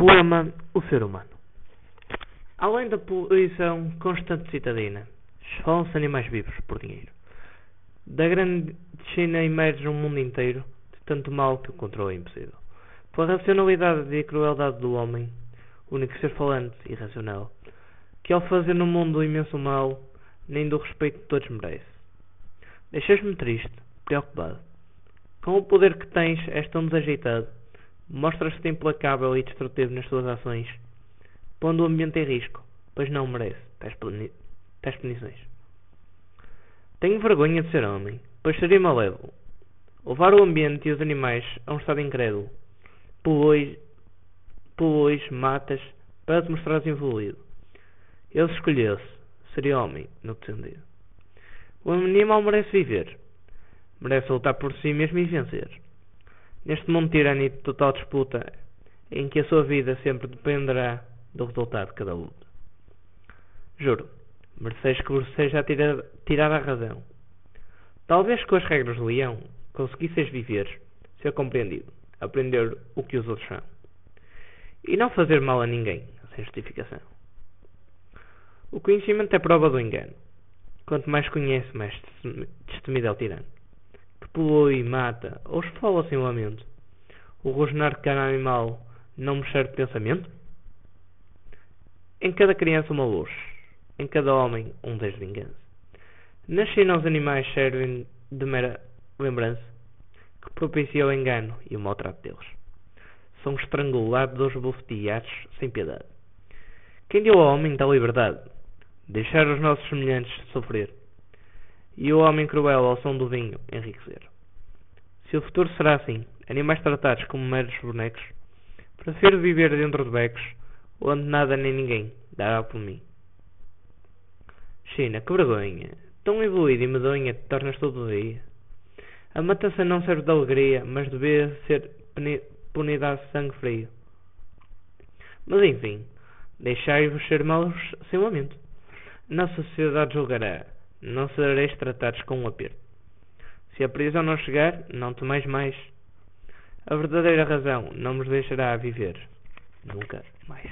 Poema O Ser Humano Além da poluição constante citadina, esfolam-se animais vivos por dinheiro. Da grande China emerge um mundo inteiro de tanto mal que o controle é impossível. Pela racionalidade e crueldade do homem, único ser falante e racional, que ao fazer no mundo o imenso mal, nem do respeito de todos merece. Deixas-me triste, preocupado. Com o poder que tens, és tão desajeitado Mostras-te implacável e destrutivo nas tuas ações, pondo o ambiente em risco, pois não merece tais, tais punições. Tenho vergonha de ser homem, pois seria malévolo. Levar o ambiente e os animais a um estado incrédulo. Poluis matas, para te mostrares evoluído. Ele escolheu-se, seria homem, no que sentido. O animal merece viver, merece lutar por si mesmo e vencer. Neste mundo tirânico de total disputa, em que a sua vida sempre dependerá do resultado de cada luta. Juro, mereceis que vos seja tirada, tirada a razão. Talvez com as regras do leão conseguisseis viver, ser compreendido, aprender o que os outros são. E não fazer mal a ninguém, sem justificação. O conhecimento é prova do engano. Quanto mais conhece, mais destemido é o tirano polui, mata ou esfola sem lamento. O rosnar de cada animal não me serve de pensamento? Em cada criança uma luz, em cada homem um desejo de vingança. Na China os animais servem de mera lembrança que propicia o engano e o maltrato deles. São estrangulados ou bofeteados sem piedade. Quem deu ao homem da liberdade? Deixar os nossos semelhantes sofrer e o homem cruel ao som do vinho enriquecer. Se o futuro será assim, animais tratados como meros bonecos, prefiro viver dentro de becos, onde nada nem ninguém dará por mim. China, que vergonha! Tão evoluída e medonha te tornas todo dia. A matança não serve de alegria, mas devia ser punidade de sangue frio. Mas enfim, deixai-vos ser maus sem lamento. Na sociedade julgará não sereis tratados com um aperto. Se a prisão não chegar, não tomais mais. A verdadeira razão não vos deixará viver. Nunca mais.